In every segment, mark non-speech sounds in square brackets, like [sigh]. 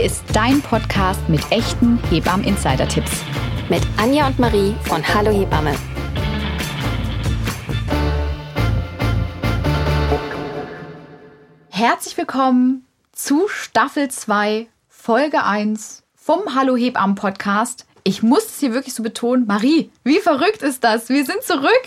Hier ist dein Podcast mit echten Hebammen-Insider-Tipps. Mit Anja und Marie von Hallo Hebamme. Herzlich willkommen zu Staffel 2, Folge 1 vom Hallo Hebammen Podcast. Ich muss es hier wirklich so betonen. Marie, wie verrückt ist das? Wir sind zurück.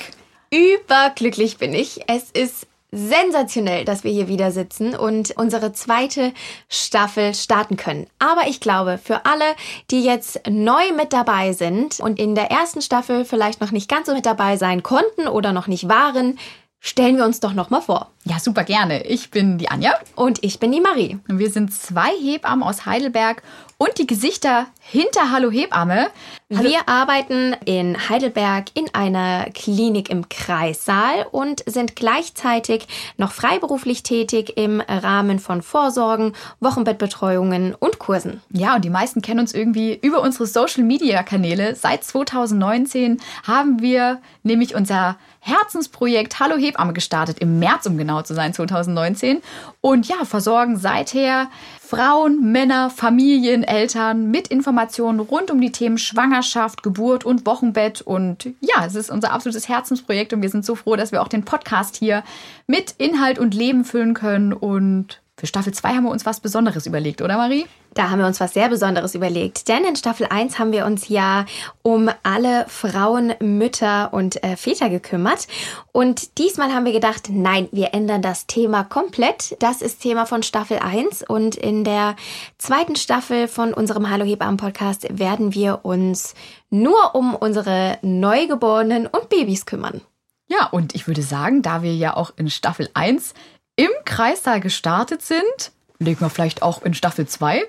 Überglücklich bin ich. Es ist sensationell, dass wir hier wieder sitzen und unsere zweite Staffel starten können. Aber ich glaube, für alle, die jetzt neu mit dabei sind und in der ersten Staffel vielleicht noch nicht ganz so mit dabei sein konnten oder noch nicht waren, stellen wir uns doch noch mal vor. Ja, super gerne. Ich bin die Anja. Und ich bin die Marie. Und wir sind zwei Hebammen aus Heidelberg und die Gesichter hinter Hallo Hebamme. Hallo. Wir arbeiten in Heidelberg in einer Klinik im Kreissaal und sind gleichzeitig noch freiberuflich tätig im Rahmen von Vorsorgen, Wochenbettbetreuungen und Kursen. Ja, und die meisten kennen uns irgendwie über unsere Social-Media-Kanäle. Seit 2019 haben wir nämlich unser Herzensprojekt Hallo Hebamme gestartet, im März um genau zu sein, 2019. Und ja, versorgen seither Frauen, Männer, Familien, Eltern mit Informationen rund um die Themen Schwangerschaft, Geburt und Wochenbett. Und ja, es ist unser absolutes Herzensprojekt und wir sind so froh, dass wir auch den Podcast hier mit Inhalt und Leben füllen können. Und für Staffel 2 haben wir uns was Besonderes überlegt, oder Marie? Da haben wir uns was sehr Besonderes überlegt. Denn in Staffel 1 haben wir uns ja um alle Frauen, Mütter und äh, Väter gekümmert. Und diesmal haben wir gedacht, nein, wir ändern das Thema komplett. Das ist Thema von Staffel 1. Und in der zweiten Staffel von unserem Hallo Hebammen Podcast werden wir uns nur um unsere Neugeborenen und Babys kümmern. Ja, und ich würde sagen, da wir ja auch in Staffel 1 im Kreissaal gestartet sind, legen wir vielleicht auch in Staffel 2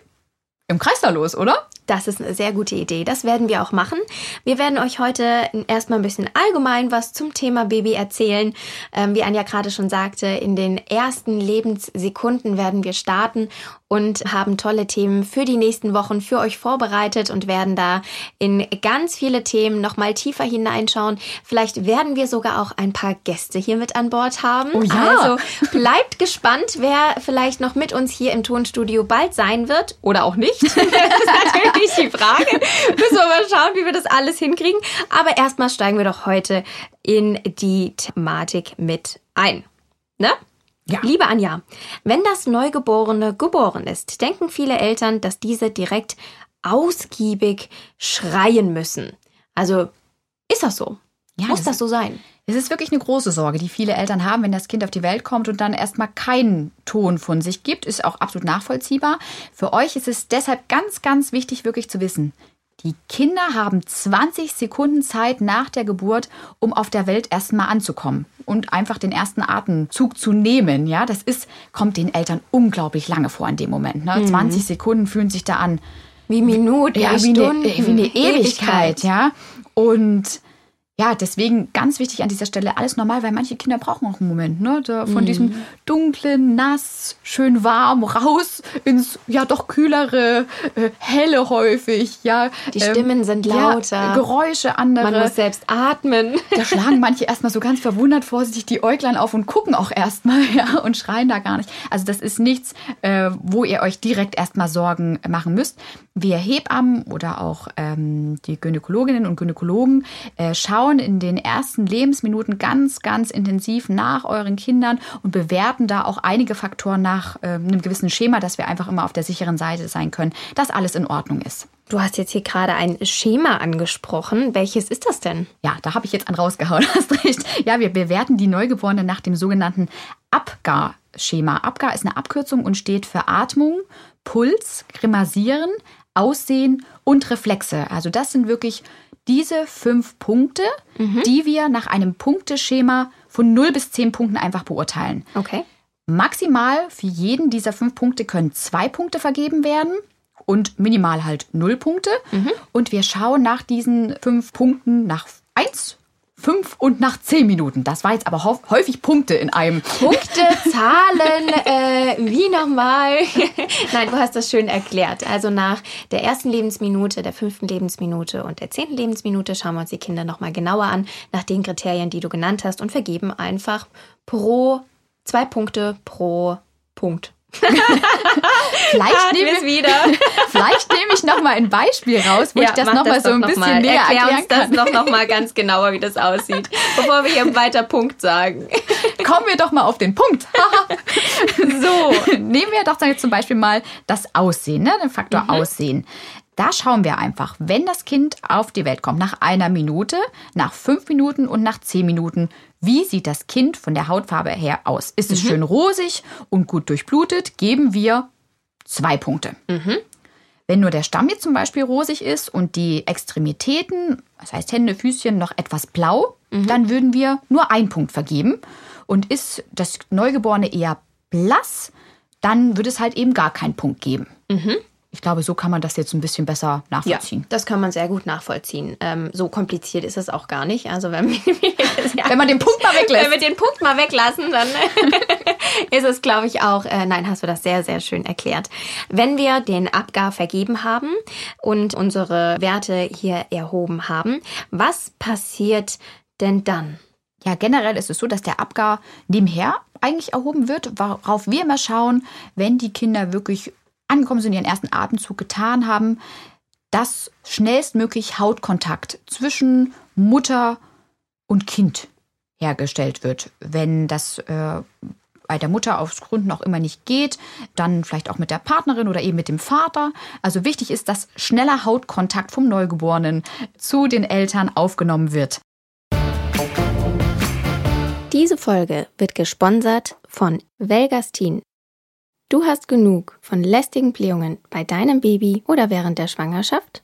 im Kreis da los, oder? Das ist eine sehr gute Idee. Das werden wir auch machen. Wir werden euch heute erstmal ein bisschen allgemein was zum Thema Baby erzählen. Ähm, wie Anja gerade schon sagte, in den ersten Lebenssekunden werden wir starten und haben tolle Themen für die nächsten Wochen für euch vorbereitet und werden da in ganz viele Themen nochmal tiefer hineinschauen. Vielleicht werden wir sogar auch ein paar Gäste hier mit an Bord haben. Oh ja. Also bleibt gespannt, wer vielleicht noch mit uns hier im Tonstudio bald sein wird oder auch nicht. [laughs] das ist natürlich die Frage. Müssen wir mal schauen, wie wir das alles hinkriegen. Aber erstmal steigen wir doch heute in die Thematik mit ein. Ne? Ja. Liebe Anja, wenn das Neugeborene geboren ist, denken viele Eltern, dass diese direkt ausgiebig schreien müssen. Also ist das so? Ja, Muss das- das so sein? Es ist wirklich eine große Sorge, die viele Eltern haben, wenn das Kind auf die Welt kommt und dann erstmal keinen Ton von sich gibt. Ist auch absolut nachvollziehbar. Für euch ist es deshalb ganz, ganz wichtig, wirklich zu wissen, die Kinder haben 20 Sekunden Zeit nach der Geburt, um auf der Welt erstmal anzukommen und einfach den ersten Atemzug zu nehmen. Ja, das ist, kommt den Eltern unglaublich lange vor in dem Moment. Ne? 20 Sekunden fühlen sich da an Wie Minuten, ja, wie, wie, Stunden, eine, wie eine Ewigkeit, ja. Und ja, deswegen ganz wichtig an dieser Stelle alles normal, weil manche Kinder brauchen auch einen Moment, ne? Da, von diesem dunklen, nass, schön warm raus ins ja doch kühlere, äh, helle häufig, ja. Die Stimmen sind lauter. Ja, Geräusche andere. Man muss selbst atmen. Da schlagen manche erstmal so ganz verwundert vorsichtig die Äuglein auf und gucken auch erstmal, [laughs] ja, und schreien da gar nicht. Also das ist nichts, äh, wo ihr euch direkt erstmal Sorgen machen müsst. Wir Hebammen oder auch ähm, die Gynäkologinnen und Gynäkologen äh, schauen in den ersten Lebensminuten ganz, ganz intensiv nach euren Kindern und bewerten da auch einige Faktoren nach äh, einem gewissen Schema, dass wir einfach immer auf der sicheren Seite sein können, dass alles in Ordnung ist. Du hast jetzt hier gerade ein Schema angesprochen. Welches ist das denn? Ja, da habe ich jetzt einen rausgehauen, [laughs] hast recht. Ja, wir bewerten die Neugeborene nach dem sogenannten ABGAR-Schema. ABGAR ist eine Abkürzung und steht für Atmung, Puls, Grimasieren, Aussehen und Reflexe. Also das sind wirklich diese fünf Punkte, die wir nach einem Punkteschema von 0 bis 10 Punkten einfach beurteilen. Okay. Maximal für jeden dieser fünf Punkte können zwei Punkte vergeben werden und minimal halt null Punkte. Und wir schauen nach diesen fünf Punkten nach eins, fünf und nach zehn Minuten. Das war jetzt aber häufig Punkte in einem. Punkte, Zahlen, [laughs] äh, wie nochmal? [laughs] Nein, du hast das schön erklärt. Also nach der ersten Lebensminute, der fünften Lebensminute und der zehnten Lebensminute schauen wir uns die Kinder nochmal genauer an, nach den Kriterien, die du genannt hast und vergeben einfach pro zwei Punkte pro Punkt. Vielleicht nehme ich wieder. [laughs] vielleicht nehme ich noch mal ein Beispiel raus, wo ja, ich das noch mal so ein bisschen mal. näher Erklär erklären uns kann. das noch, noch mal ganz genauer, wie das aussieht, bevor wir hier weiter Punkt sagen. [laughs] Kommen wir doch mal auf den Punkt. [laughs] so, nehmen wir doch jetzt zum Beispiel mal das Aussehen, ne? den Faktor mhm. Aussehen. Da schauen wir einfach, wenn das Kind auf die Welt kommt, nach einer Minute, nach fünf Minuten und nach zehn Minuten, wie sieht das Kind von der Hautfarbe her aus? Ist es mhm. schön rosig und gut durchblutet, geben wir zwei Punkte. Mhm. Wenn nur der Stamm jetzt zum Beispiel rosig ist und die Extremitäten, das heißt Hände, Füßchen, noch etwas blau, mhm. dann würden wir nur einen Punkt vergeben. Und ist das Neugeborene eher blass, dann würde es halt eben gar keinen Punkt geben. Mhm ich glaube, so kann man das jetzt ein bisschen besser nachvollziehen. Ja, das kann man sehr gut nachvollziehen. Ähm, so kompliziert ist es auch gar nicht. Also wenn, ja, [laughs] [laughs] wenn man den Punkt mal weglässt. Wenn wir den Punkt mal weglassen, dann [laughs] ist es, glaube ich, auch. Äh, nein, hast du das sehr, sehr schön erklärt. Wenn wir den Abgar vergeben haben und unsere Werte hier erhoben haben, was passiert denn dann? Ja, generell ist es so, dass der Abgar nebenher eigentlich erhoben wird, worauf wir immer schauen, wenn die Kinder wirklich angekommen sind, ihren ersten Atemzug getan haben, dass schnellstmöglich Hautkontakt zwischen Mutter und Kind hergestellt wird. Wenn das äh, bei der Mutter aus Gründen auch immer nicht geht, dann vielleicht auch mit der Partnerin oder eben mit dem Vater. Also wichtig ist, dass schneller Hautkontakt vom Neugeborenen zu den Eltern aufgenommen wird. Diese Folge wird gesponsert von Velgastin Du hast genug von lästigen Blähungen bei deinem Baby oder während der Schwangerschaft?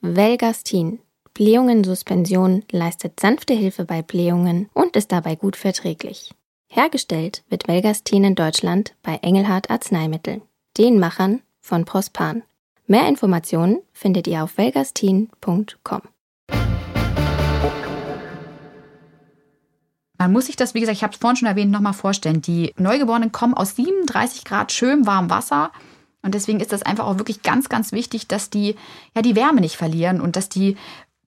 Velgastin Blähungen-Suspension leistet sanfte Hilfe bei Blähungen und ist dabei gut verträglich. Hergestellt wird Velgastin in Deutschland bei Engelhardt Arzneimittel, den Machern von Prospan. Mehr Informationen findet ihr auf velgastin.com. Man muss sich das, wie gesagt, ich habe es vorhin schon erwähnt, nochmal vorstellen. Die Neugeborenen kommen aus 37 Grad schön warmem Wasser. Und deswegen ist das einfach auch wirklich ganz, ganz wichtig, dass die ja die Wärme nicht verlieren und dass die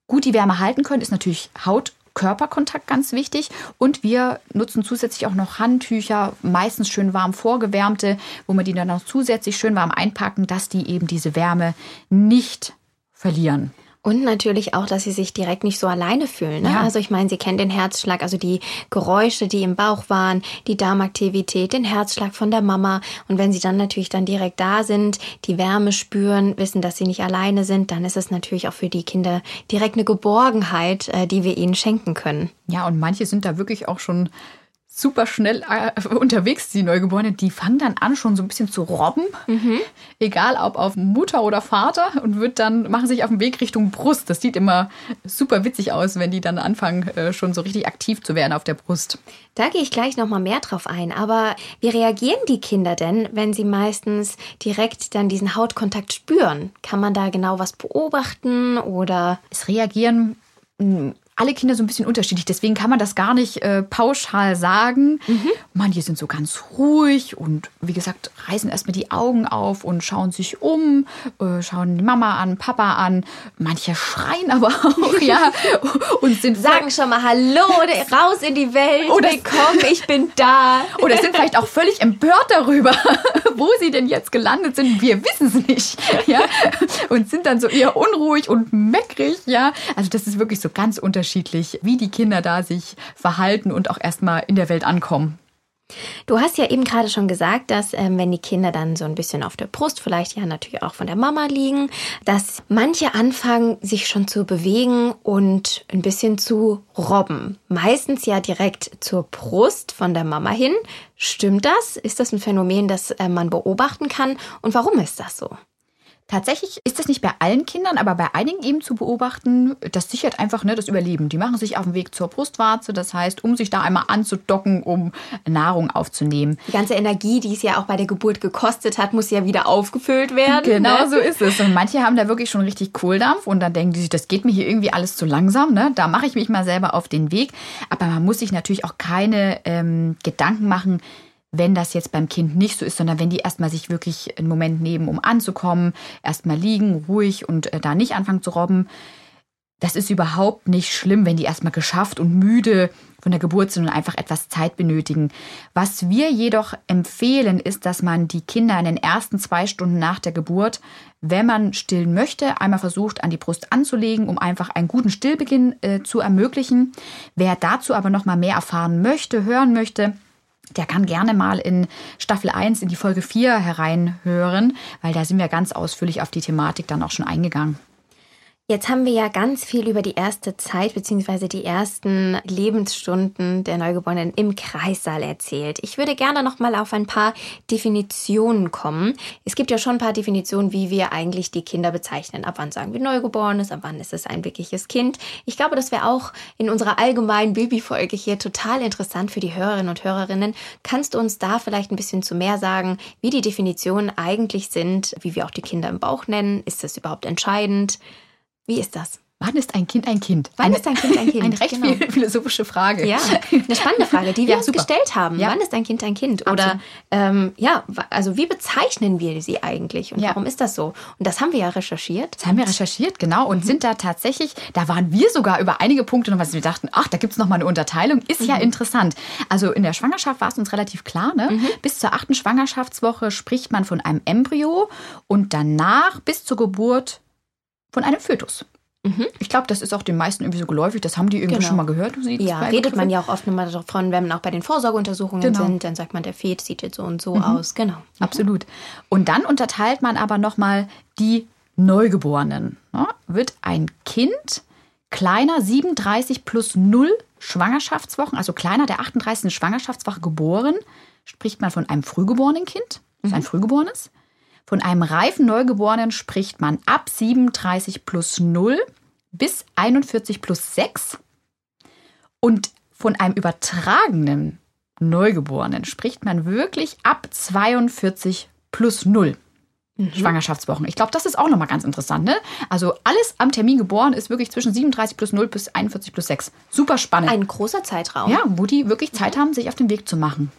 gut die Wärme halten können, ist natürlich Haut. Körperkontakt ganz wichtig und wir nutzen zusätzlich auch noch Handtücher, meistens schön warm vorgewärmte, wo wir die dann auch zusätzlich schön warm einpacken, dass die eben diese Wärme nicht verlieren. Und natürlich auch, dass sie sich direkt nicht so alleine fühlen. Ne? Ja. Also ich meine, sie kennen den Herzschlag, also die Geräusche, die im Bauch waren, die Darmaktivität, den Herzschlag von der Mama. Und wenn sie dann natürlich dann direkt da sind, die Wärme spüren, wissen, dass sie nicht alleine sind, dann ist es natürlich auch für die Kinder direkt eine Geborgenheit, äh, die wir ihnen schenken können. Ja, und manche sind da wirklich auch schon super schnell äh, unterwegs, die Neugeborenen, die fangen dann an, schon so ein bisschen zu robben, mhm. egal ob auf Mutter oder Vater, und wird dann, machen sich auf den Weg Richtung Brust. Das sieht immer super witzig aus, wenn die dann anfangen, äh, schon so richtig aktiv zu werden auf der Brust. Da gehe ich gleich nochmal mehr drauf ein. Aber wie reagieren die Kinder denn, wenn sie meistens direkt dann diesen Hautkontakt spüren? Kann man da genau was beobachten oder? Es reagieren hm, alle Kinder so ein bisschen unterschiedlich. Deswegen kann man das gar nicht äh, pauschal sagen. Mhm. Manche sind so ganz ruhig und wie gesagt, reißen erstmal die Augen auf und schauen sich um, äh, schauen die Mama an, Papa an. Manche schreien aber auch, ja. [laughs] Und sind sagen schon mal Hallo, raus in die Welt. Oder komm, ich bin da. [laughs] Oder sind vielleicht auch völlig empört darüber, [laughs] wo sie denn jetzt gelandet sind. Wir wissen es nicht. Ja. Und sind dann so eher unruhig und meckrig, ja. Also das ist wirklich so ganz unterschiedlich unterschiedlich, wie die Kinder da sich verhalten und auch erstmal in der Welt ankommen. Du hast ja eben gerade schon gesagt, dass ähm, wenn die Kinder dann so ein bisschen auf der Brust, vielleicht ja natürlich auch von der Mama liegen, dass manche anfangen, sich schon zu bewegen und ein bisschen zu robben. Meistens ja direkt zur Brust von der Mama hin. Stimmt das? Ist das ein Phänomen, das äh, man beobachten kann? Und warum ist das so? Tatsächlich ist das nicht bei allen Kindern, aber bei einigen eben zu beobachten, das sichert einfach ne, das Überleben. Die machen sich auf den Weg zur Brustwarze, das heißt, um sich da einmal anzudocken, um Nahrung aufzunehmen. Die ganze Energie, die es ja auch bei der Geburt gekostet hat, muss ja wieder aufgefüllt werden. Genau ne? so ist es. Und manche haben da wirklich schon richtig Kohldampf und dann denken die sich, das geht mir hier irgendwie alles zu langsam. Ne? Da mache ich mich mal selber auf den Weg. Aber man muss sich natürlich auch keine ähm, Gedanken machen, wenn das jetzt beim Kind nicht so ist, sondern wenn die erstmal sich wirklich einen Moment nehmen, um anzukommen, erstmal liegen, ruhig und äh, da nicht anfangen zu robben. das ist überhaupt nicht schlimm, wenn die erstmal geschafft und müde von der Geburt sind und einfach etwas Zeit benötigen. Was wir jedoch empfehlen, ist, dass man die Kinder in den ersten zwei Stunden nach der Geburt, wenn man stillen möchte, einmal versucht, an die Brust anzulegen, um einfach einen guten Stillbeginn äh, zu ermöglichen. Wer dazu aber noch mal mehr erfahren möchte, hören möchte, der kann gerne mal in Staffel 1 in die Folge 4 hereinhören, weil da sind wir ganz ausführlich auf die Thematik dann auch schon eingegangen. Jetzt haben wir ja ganz viel über die erste Zeit bzw. die ersten Lebensstunden der Neugeborenen im Kreissaal erzählt. Ich würde gerne noch mal auf ein paar Definitionen kommen. Es gibt ja schon ein paar Definitionen, wie wir eigentlich die Kinder bezeichnen. Ab wann sagen wir Neugeborenes, ab wann ist es ein wirkliches Kind. Ich glaube, das wäre auch in unserer allgemeinen Babyfolge hier total interessant für die Hörerinnen und Hörerinnen. Kannst du uns da vielleicht ein bisschen zu mehr sagen, wie die Definitionen eigentlich sind, wie wir auch die Kinder im Bauch nennen? Ist das überhaupt entscheidend? Wie ist das? Wann ist ein Kind ein Kind? Wann eine, ist ein Kind ein Kind? [laughs] Eine recht genau. philosophische Frage. Ja, eine spannende Frage, die [laughs] wir ja, uns super. gestellt haben. Ja. Wann ist ein Kind ein Kind? Oder ähm, ja, also wie bezeichnen wir sie eigentlich und ja. warum ist das so? Und das haben wir ja recherchiert. Das haben wir recherchiert, genau. Und mhm. sind da tatsächlich, da waren wir sogar über einige Punkte noch, was wir dachten, ach, da gibt es noch mal eine Unterteilung. Ist mhm. ja interessant. Also in der Schwangerschaft war es uns relativ klar, ne? Mhm. Bis zur achten Schwangerschaftswoche spricht man von einem Embryo und danach bis zur Geburt von einem Fötus. Mhm. Ich glaube, das ist auch den meisten irgendwie so geläufig. Das haben die irgendwie genau. schon mal gehört. ja, redet man ja auch oft nochmal davon, wenn man auch bei den Vorsorgeuntersuchungen genau. sind, dann sagt man, der Fet sieht jetzt so und so mhm. aus. Genau. Mhm. Absolut. Und dann unterteilt man aber nochmal die Neugeborenen. Ja, wird ein Kind kleiner 37 plus 0 Schwangerschaftswochen, also kleiner der 38. Schwangerschaftswoche geboren, spricht man von einem frühgeborenen Kind. Das ist ein mhm. frühgeborenes. Von einem reifen Neugeborenen spricht man ab 37 plus 0 bis 41 plus 6. Und von einem übertragenen Neugeborenen spricht man wirklich ab 42 plus 0. Mhm. Schwangerschaftswochen. Ich glaube, das ist auch nochmal ganz interessant. Ne? Also alles am Termin geboren ist wirklich zwischen 37 plus 0 bis 41 plus 6. Super spannend. Ein großer Zeitraum. Ja, wo die wirklich Zeit haben, sich auf den Weg zu machen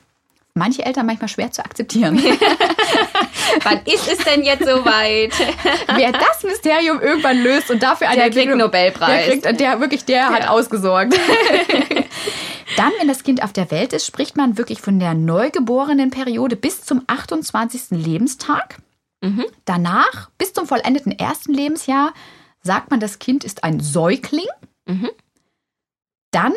manche Eltern manchmal schwer zu akzeptieren. [laughs] Wann ist es denn jetzt soweit? [laughs] Wer das Mysterium irgendwann löst und dafür einen der kriegt Nobelpreis. Der kriegt, der wirklich, der ja. hat ausgesorgt. [laughs] Dann, wenn das Kind auf der Welt ist, spricht man wirklich von der neugeborenen Periode bis zum 28. Lebenstag. Mhm. Danach, bis zum vollendeten ersten Lebensjahr, sagt man, das Kind ist ein Säugling. Mhm. Dann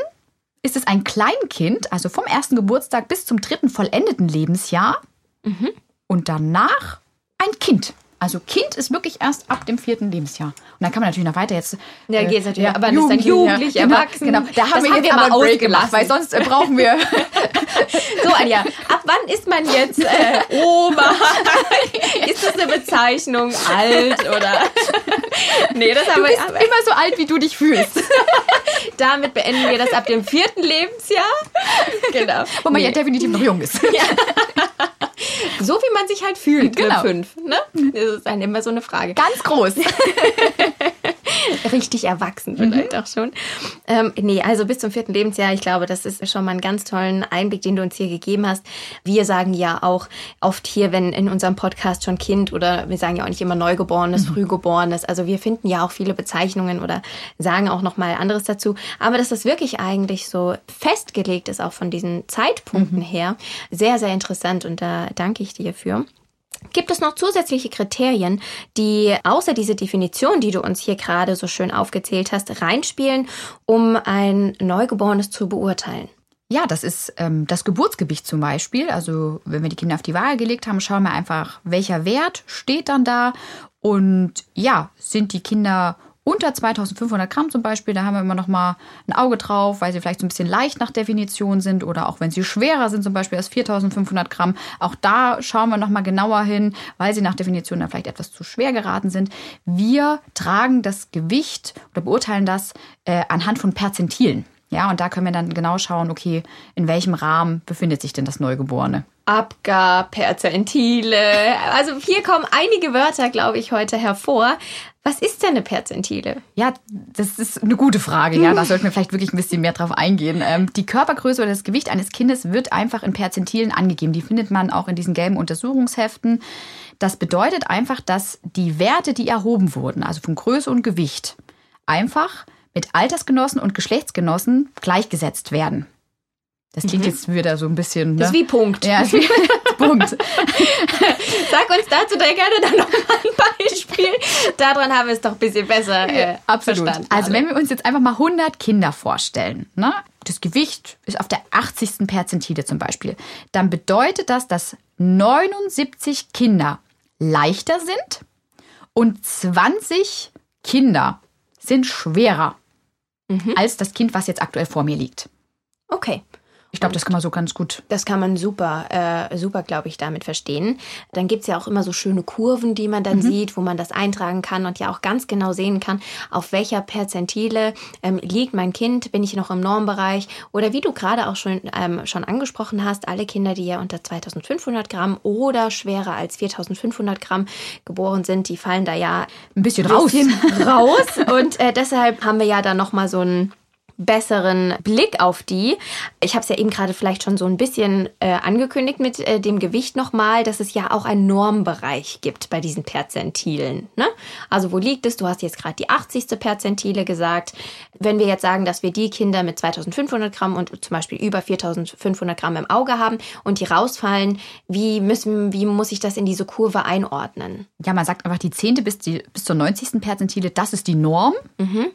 ist es ein Kleinkind, also vom ersten Geburtstag bis zum dritten vollendeten Lebensjahr. Mhm. Und danach ein Kind. Also Kind ist wirklich erst ab dem vierten Lebensjahr. Und dann kann man natürlich noch weiter jetzt. Ja, äh, geht natürlich. Ja, aber Jugend, ist dann jugendlich, ja, erwachsen. Genau, da haben das wir jetzt haben wir aber Break gemacht, weil sonst äh, brauchen wir. [laughs] so, Anja, ab wann ist man jetzt äh, Oma? [laughs] ist das eine Bezeichnung alt oder? [laughs] nee, das haben wir. Bist immer so alt, wie du dich fühlst. Damit beenden wir das ab dem vierten Lebensjahr. Genau. Wo man nee. ja definitiv noch jung ist. Ja. [laughs] So wie man sich halt fühlt genau. mit fünf. Ne? Das ist dann immer so eine Frage. Ganz groß. [laughs] [laughs] Richtig erwachsen vielleicht mhm. auch schon. Ähm, nee, also bis zum vierten Lebensjahr, ich glaube, das ist schon mal ein ganz tollen Einblick, den du uns hier gegeben hast. Wir sagen ja auch oft hier, wenn in unserem Podcast schon Kind oder wir sagen ja auch nicht immer Neugeborenes, mhm. Frühgeborenes. Also wir finden ja auch viele Bezeichnungen oder sagen auch noch mal anderes dazu. Aber dass das wirklich eigentlich so festgelegt ist, auch von diesen Zeitpunkten mhm. her, sehr, sehr interessant und da danke ich dir für. Gibt es noch zusätzliche Kriterien, die außer diese Definition, die du uns hier gerade so schön aufgezählt hast, reinspielen, um ein Neugeborenes zu beurteilen? Ja, das ist ähm, das Geburtsgewicht zum Beispiel. Also wenn wir die Kinder auf die Waage gelegt haben, schauen wir einfach, welcher Wert steht dann da. Und ja, sind die Kinder unter 2500 Gramm zum Beispiel, da haben wir immer noch mal ein Auge drauf, weil sie vielleicht so ein bisschen leicht nach Definition sind oder auch wenn sie schwerer sind, zum Beispiel als 4500 Gramm. Auch da schauen wir noch mal genauer hin, weil sie nach Definition dann vielleicht etwas zu schwer geraten sind. Wir tragen das Gewicht oder beurteilen das äh, anhand von Perzentilen. Ja, und da können wir dann genau schauen, okay, in welchem Rahmen befindet sich denn das Neugeborene. Abgab, Perzentile. Also hier kommen einige Wörter, glaube ich, heute hervor. Was ist denn eine Perzentile? Ja, das ist eine gute Frage. Ja, [laughs] da sollten wir vielleicht wirklich ein bisschen mehr drauf eingehen. Ähm, die Körpergröße oder das Gewicht eines Kindes wird einfach in Perzentilen angegeben. Die findet man auch in diesen gelben Untersuchungsheften. Das bedeutet einfach, dass die Werte, die erhoben wurden, also von Größe und Gewicht, einfach mit Altersgenossen und Geschlechtsgenossen gleichgesetzt werden. Das klingt mhm. jetzt wieder so ein bisschen. Ne? Das ist wie Punkt. Ja, ist wie [laughs] Punkt. Sag uns dazu da gerne dann noch mal ein Beispiel. Daran haben wir es doch ein bisschen besser äh, Absolut. verstanden. Also wenn wir uns jetzt einfach mal 100 Kinder vorstellen, ne? das Gewicht ist auf der 80. Perzentile zum Beispiel, dann bedeutet das, dass 79 Kinder leichter sind und 20 Kinder sind schwerer mhm. als das Kind, was jetzt aktuell vor mir liegt. Okay. Ich glaube, das kann man so ganz gut. Das kann man super, äh, super, glaube ich, damit verstehen. Dann gibt es ja auch immer so schöne Kurven, die man dann mhm. sieht, wo man das eintragen kann und ja auch ganz genau sehen kann, auf welcher Perzentile ähm, liegt mein Kind, bin ich noch im Normbereich oder wie du gerade auch schon, ähm, schon angesprochen hast, alle Kinder, die ja unter 2500 Gramm oder schwerer als 4500 Gramm geboren sind, die fallen da ja ein bisschen, bisschen raus. [laughs] raus. [laughs] Und äh, deshalb haben wir ja dann nochmal so ein besseren Blick auf die. Ich habe es ja eben gerade vielleicht schon so ein bisschen äh, angekündigt mit äh, dem Gewicht nochmal, dass es ja auch einen Normbereich gibt bei diesen Perzentilen. Ne? Also wo liegt es? Du hast jetzt gerade die 80. Perzentile gesagt. Wenn wir jetzt sagen, dass wir die Kinder mit 2500 Gramm und zum Beispiel über 4500 Gramm im Auge haben und die rausfallen, wie, müssen, wie muss ich das in diese Kurve einordnen? Ja, man sagt einfach die 10. bis, die, bis zur 90. Perzentile, das ist die Norm. Mhm.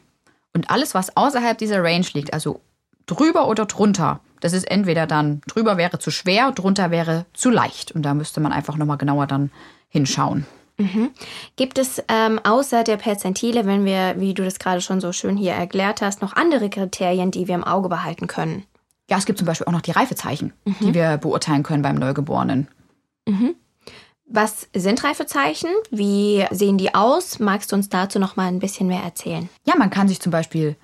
Und alles, was außerhalb dieser Range liegt, also drüber oder drunter, das ist entweder dann drüber wäre zu schwer, drunter wäre zu leicht. Und da müsste man einfach nochmal genauer dann hinschauen. Mhm. Gibt es ähm, außer der Perzentile, wenn wir, wie du das gerade schon so schön hier erklärt hast, noch andere Kriterien, die wir im Auge behalten können? Ja, es gibt zum Beispiel auch noch die Reifezeichen, mhm. die wir beurteilen können beim Neugeborenen. Mhm. Was sind Reifezeichen? Wie sehen die aus? Magst du uns dazu noch mal ein bisschen mehr erzählen? Ja, man kann sich zum Beispiel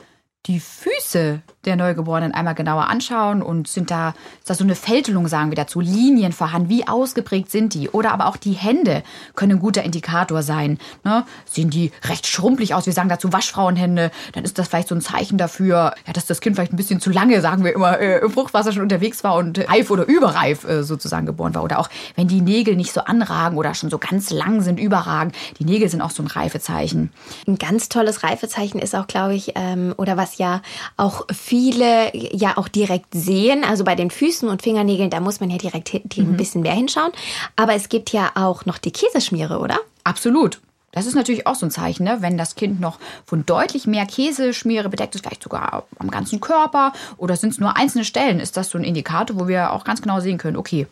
die Füße der Neugeborenen einmal genauer anschauen und sind da, ist da so eine Fältelung, sagen wir dazu, Linien vorhanden, wie ausgeprägt sind die? Oder aber auch die Hände können ein guter Indikator sein. Ne? Sehen die recht schrumpelig aus? Wir sagen dazu Waschfrauenhände, dann ist das vielleicht so ein Zeichen dafür, ja, dass das Kind vielleicht ein bisschen zu lange, sagen wir immer, äh, im Fruchtwasser schon unterwegs war und reif oder überreif äh, sozusagen geboren war. Oder auch, wenn die Nägel nicht so anragen oder schon so ganz lang sind, überragen. Die Nägel sind auch so ein Reifezeichen. Ein ganz tolles Reifezeichen ist auch, glaube ich, ähm, oder was ja auch viele ja auch direkt sehen. Also bei den Füßen und Fingernägeln, da muss man ja direkt mhm. ein bisschen mehr hinschauen. Aber es gibt ja auch noch die Käseschmiere, oder? Absolut. Das ist natürlich auch so ein Zeichen, ne? wenn das Kind noch von deutlich mehr Käseschmiere bedeckt ist, vielleicht sogar am ganzen Körper oder sind es nur einzelne Stellen, ist das so ein Indikator, wo wir auch ganz genau sehen können, okay,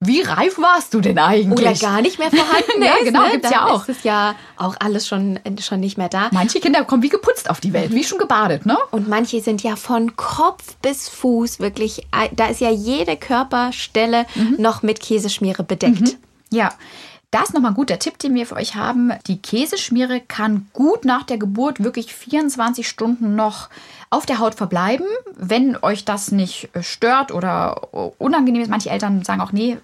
wie reif warst du denn eigentlich? Oder gar nicht mehr vorhanden [laughs] ja, genau, ne? gibt's ja auch. Ist es ja auch alles schon, schon nicht mehr da. Manche Kinder kommen wie geputzt auf die Welt, wie schon gebadet, ne? Und manche sind ja von Kopf bis Fuß wirklich, da ist ja jede Körperstelle mhm. noch mit Käseschmiere bedeckt. Mhm. Ja. Das ist nochmal ein guter Tipp, den wir für euch haben. Die Käseschmiere kann gut nach der Geburt wirklich 24 Stunden noch auf der Haut verbleiben, wenn euch das nicht äh, stört oder unangenehm ist. Manche Eltern sagen auch, nee,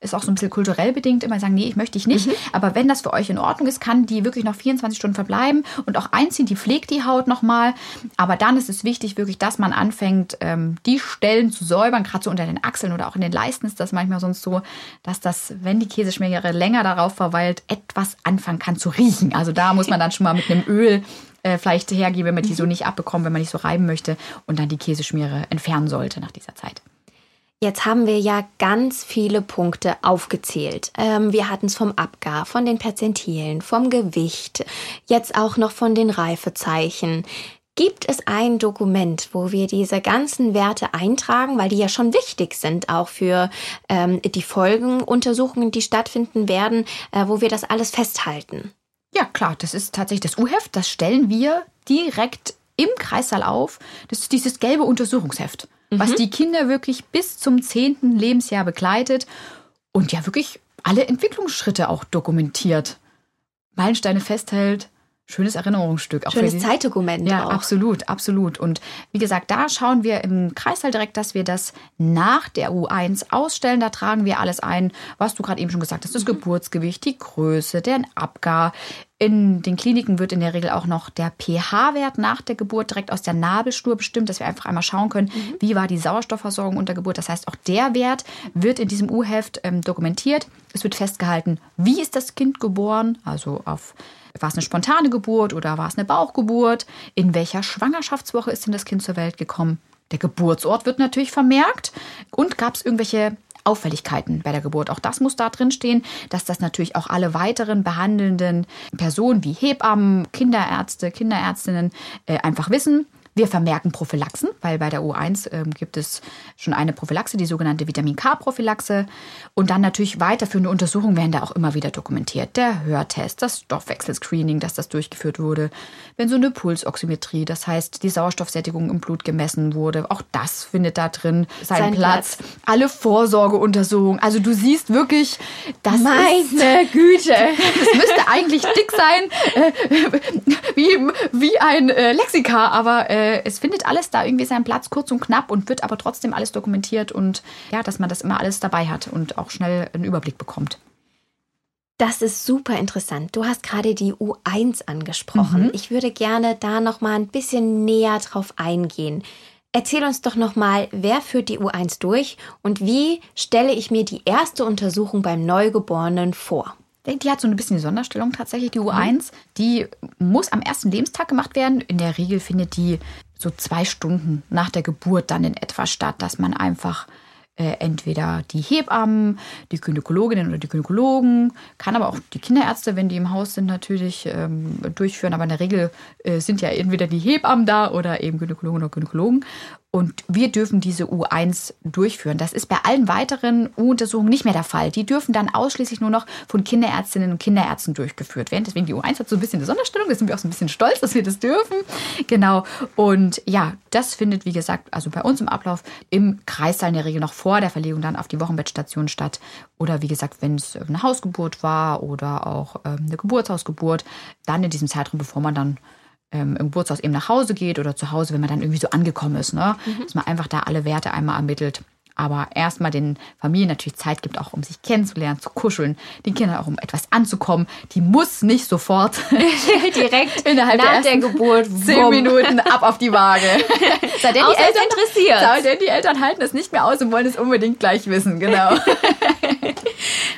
ist auch so ein bisschen kulturell bedingt, immer sagen, nee, ich möchte dich nicht. Mhm. Aber wenn das für euch in Ordnung ist, kann die wirklich noch 24 Stunden verbleiben und auch einziehen, die pflegt die Haut nochmal. Aber dann ist es wichtig, wirklich, dass man anfängt, ähm, die Stellen zu säubern, gerade so unter den Achseln oder auch in den Leisten ist das manchmal sonst so, dass das, wenn die Käseschmiere länger darauf verweilt, etwas anfangen kann zu riechen. Also da muss man dann schon mal mit einem Öl äh, vielleicht hergeben, wenn man die so mhm. nicht abbekommt, wenn man nicht so reiben möchte und dann die Käseschmiere entfernen sollte nach dieser Zeit. Jetzt haben wir ja ganz viele Punkte aufgezählt. Ähm, wir hatten es vom Abgar, von den Perzentilen, vom Gewicht, jetzt auch noch von den Reifezeichen. Gibt es ein Dokument, wo wir diese ganzen Werte eintragen, weil die ja schon wichtig sind, auch für ähm, die Folgenuntersuchungen, die stattfinden werden, äh, wo wir das alles festhalten? Ja, klar, das ist tatsächlich das U-Heft. Das stellen wir direkt im Kreissaal auf. Das ist dieses gelbe Untersuchungsheft, mhm. was die Kinder wirklich bis zum zehnten Lebensjahr begleitet und ja wirklich alle Entwicklungsschritte auch dokumentiert. Meilensteine festhält, schönes Erinnerungsstück. Auch schönes Zeitdokument. Ja, auch. absolut, absolut. Und wie gesagt, da schauen wir im Kreissaal direkt, dass wir das nach der U1 ausstellen. Da tragen wir alles ein, was du gerade eben schon gesagt hast. Das mhm. Geburtsgewicht, die Größe, der Abgar, In den Kliniken wird in der Regel auch noch der pH-Wert nach der Geburt direkt aus der Nabelschnur bestimmt, dass wir einfach einmal schauen können, mhm. wie war die Sauerstoffversorgung unter Geburt. Das heißt, auch der Wert wird in diesem U-Heft ähm, dokumentiert. Es wird festgehalten, wie ist das Kind geboren, also auf war es eine spontane Geburt oder war es eine Bauchgeburt? In welcher Schwangerschaftswoche ist denn das Kind zur Welt gekommen? Der Geburtsort wird natürlich vermerkt. Und gab es irgendwelche Auffälligkeiten bei der Geburt. Auch das muss da drin stehen, dass das natürlich auch alle weiteren behandelnden Personen wie Hebammen, Kinderärzte, Kinderärztinnen äh, einfach wissen. Wir vermerken Prophylaxen, weil bei der U1 ähm, gibt es schon eine Prophylaxe, die sogenannte Vitamin K-Prophylaxe. Und dann natürlich weiterführende Untersuchungen werden da auch immer wieder dokumentiert. Der Hörtest, das Stoffwechselscreening, dass das durchgeführt wurde, wenn so eine Pulsoximetrie, das heißt die Sauerstoffsättigung im Blut gemessen wurde, auch das findet da drin seinen Sein Platz. Platz. Alle Vorsorgeuntersuchungen. Also du siehst wirklich, das meine ist, Güte, [laughs] das müsste eigentlich dick sein, äh, [laughs] wie, wie ein äh, Lexika, aber äh, äh, es findet alles da irgendwie seinen Platz, kurz und knapp und wird aber trotzdem alles dokumentiert und ja, dass man das immer alles dabei hat und auch schnell einen Überblick bekommt. Das ist super interessant. Du hast gerade die U1 angesprochen. Mhm. Ich würde gerne da noch mal ein bisschen näher drauf eingehen. Erzähl uns doch noch mal, wer führt die U1 durch und wie stelle ich mir die erste Untersuchung beim Neugeborenen vor? Die hat so ein bisschen die Sonderstellung tatsächlich, die U1. Die muss am ersten Lebenstag gemacht werden. In der Regel findet die so zwei Stunden nach der Geburt dann in etwa statt, dass man einfach äh, entweder die Hebammen, die Gynäkologinnen oder die Gynäkologen, kann aber auch die Kinderärzte, wenn die im Haus sind, natürlich ähm, durchführen. Aber in der Regel äh, sind ja entweder die Hebammen da oder eben Gynäkologen oder Gynäkologen. Und wir dürfen diese U1 durchführen. Das ist bei allen weiteren U-Untersuchungen nicht mehr der Fall. Die dürfen dann ausschließlich nur noch von Kinderärztinnen und Kinderärzten durchgeführt werden. Deswegen die U1 hat so ein bisschen eine Sonderstellung. Da sind wir auch so ein bisschen stolz, dass wir das dürfen. Genau. Und ja, das findet, wie gesagt, also bei uns im Ablauf im Kreissaal in der Regel noch vor der Verlegung dann auf die Wochenbettstation statt. Oder wie gesagt, wenn es eine Hausgeburt war oder auch ähm, eine Geburtshausgeburt, dann in diesem Zeitraum, bevor man dann ähm, im Geburtshaus eben nach Hause geht oder zu Hause, wenn man dann irgendwie so angekommen ist. Ne? Mhm. Dass man einfach da alle Werte einmal ermittelt. Aber erstmal den Familien natürlich Zeit gibt, auch um sich kennenzulernen, zu kuscheln, den Kindern auch um etwas anzukommen. Die muss nicht sofort [laughs] direkt [laughs] innerhalb nach der, der Geburt zehn Minuten ab auf die Waage. [laughs] Sei denn die Eltern interessiert. Sei denn die Eltern halten es nicht mehr aus und wollen es unbedingt gleich wissen, genau.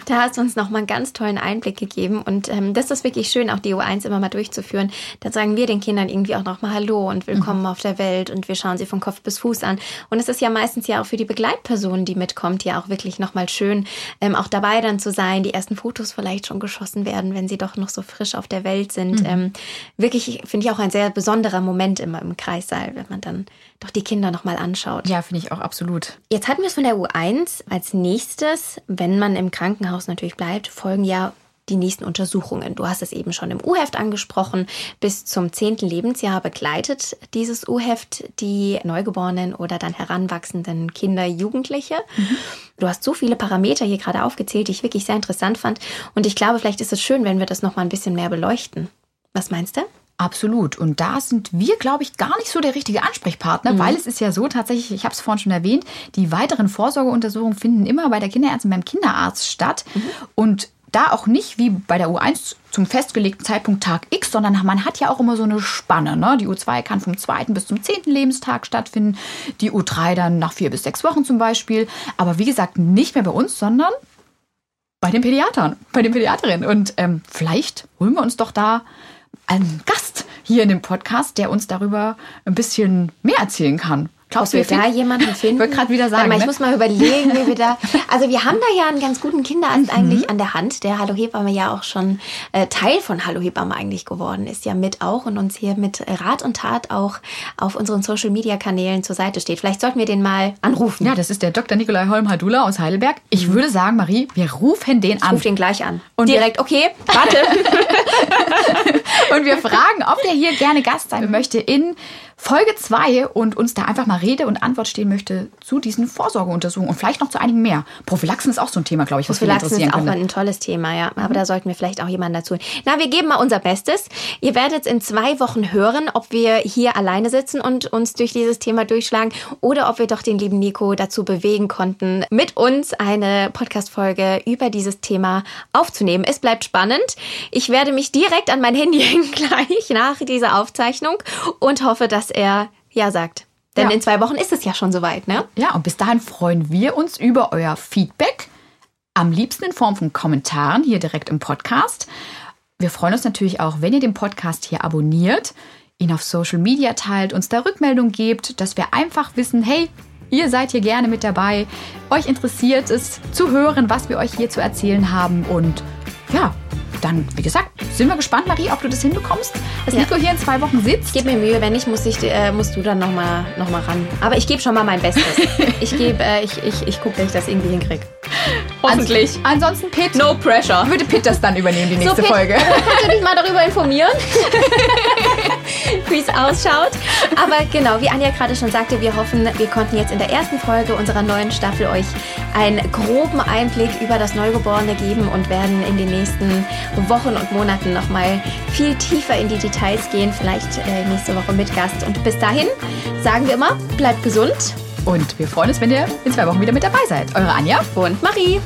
Da hast du uns nochmal einen ganz tollen Einblick gegeben. Und ähm, das ist wirklich schön, auch die U1 immer mal durchzuführen. Da sagen wir den Kindern irgendwie auch nochmal Hallo und Willkommen mhm. auf der Welt und wir schauen sie von Kopf bis Fuß an. Und es ist ja meistens ja auch für die Begleitperson, die mitkommt, ja auch wirklich nochmal schön, ähm, auch dabei dann zu sein, die ersten Fotos vielleicht schon geschossen werden, wenn sie doch noch so frisch auf der Welt sind. Mhm. Ähm, wirklich, finde ich auch ein sehr besonderer Moment immer im Kreissaal, wenn man dann doch die Kinder nochmal anschaut. Ja, finde ich auch absolut. Jetzt hatten wir es von der U1 als nächstes, wenn man im Krankenhaus natürlich bleibt, folgen ja die nächsten Untersuchungen. Du hast es eben schon im U-Heft angesprochen. Bis zum zehnten Lebensjahr begleitet dieses U-Heft die Neugeborenen oder dann heranwachsenden Kinder, Jugendliche. Mhm. Du hast so viele Parameter hier gerade aufgezählt, die ich wirklich sehr interessant fand. Und ich glaube, vielleicht ist es schön, wenn wir das noch mal ein bisschen mehr beleuchten. Was meinst du? Absolut. Und da sind wir, glaube ich, gar nicht so der richtige Ansprechpartner, mhm. weil es ist ja so tatsächlich, ich habe es vorhin schon erwähnt, die weiteren Vorsorgeuntersuchungen finden immer bei der Kinderärztin beim Kinderarzt statt. Mhm. Und da auch nicht wie bei der U1 zum festgelegten Zeitpunkt Tag X, sondern man hat ja auch immer so eine Spanne. Ne? Die U2 kann vom zweiten bis zum zehnten Lebenstag stattfinden, die U3 dann nach vier bis sechs Wochen zum Beispiel. Aber wie gesagt, nicht mehr bei uns, sondern bei den Pädiatern, bei den Pädiaterinnen. Und ähm, vielleicht holen wir uns doch da einen Gast hier in dem Podcast, der uns darüber ein bisschen mehr erzählen kann. Glaubst du, wir da jemanden finden? [laughs] Ich wollte gerade wieder sagen. Mal, ich ne? muss mal überlegen, wie wir da. [laughs] Also wir haben da ja einen ganz guten Kinderarzt mhm. eigentlich an der Hand, der Hallo Hebamme ja auch schon äh, Teil von Hallo Hebamme eigentlich geworden ist, ja mit auch und uns hier mit Rat und Tat auch auf unseren Social Media Kanälen zur Seite steht. Vielleicht sollten wir den mal anrufen. Ja, das ist der Dr. Nikolai Holm-Hadula aus Heidelberg. Ich mhm. würde sagen, Marie, wir rufen den an. Ich ruf den gleich an. Und direkt, okay, warte. [laughs] und wir fragen, ob der hier gerne Gast sein möchte in Folge 2 und uns da einfach mal Rede und Antwort stehen möchte zu diesen Vorsorgeuntersuchungen und vielleicht noch zu einigen mehr. Prophylaxen ist auch so ein Thema, glaube ich, was Prophylaxen interessieren ist auch könnte. ein tolles Thema, ja. Aber mhm. da sollten wir vielleicht auch jemanden dazu. Na, wir geben mal unser Bestes. Ihr werdet in zwei Wochen hören, ob wir hier alleine sitzen und uns durch dieses Thema durchschlagen oder ob wir doch den lieben Nico dazu bewegen konnten, mit uns eine Podcast-Folge über dieses Thema aufzunehmen. Es bleibt spannend. Ich werde mich direkt an mein Handy [laughs] hängen gleich nach dieser Aufzeichnung und hoffe, dass er Ja sagt. Denn ja. in zwei Wochen ist es ja schon soweit, ne? Ja, und bis dahin freuen wir uns über euer Feedback. Am liebsten in Form von Kommentaren hier direkt im Podcast. Wir freuen uns natürlich auch, wenn ihr den Podcast hier abonniert, ihn auf Social Media teilt, uns da Rückmeldung gebt, dass wir einfach wissen, hey, ihr seid hier gerne mit dabei. Euch interessiert es zu hören, was wir euch hier zu erzählen haben. Und ja, dann, wie gesagt, sind wir gespannt, Marie, ob du das hinbekommst, dass ja. Nico hier in zwei Wochen sitzt. Gib mir Mühe, wenn nicht, muss ich, äh, musst du dann nochmal noch mal ran. Aber ich gebe schon mal mein Bestes. [laughs] ich gebe, äh, ich, ich, ich gucke, dass ich das irgendwie hinkriege. Hoffentlich. ansonsten Pitt. No pressure. Würde Pitt das dann übernehmen, die nächste so, Pitt, Folge. Kannst du dich mal darüber informieren, [laughs] [laughs] wie es ausschaut? Aber genau, wie Anja gerade schon sagte, wir hoffen, wir konnten jetzt in der ersten Folge unserer neuen Staffel euch einen groben Einblick über das Neugeborene geben und werden in den nächsten Wochen und Monaten nochmal viel tiefer in die Details gehen, vielleicht äh, nächste Woche mit Gast. Und bis dahin sagen wir immer, bleibt gesund. Und wir freuen uns, wenn ihr in zwei Wochen wieder mit dabei seid. Eure Anja und Marie.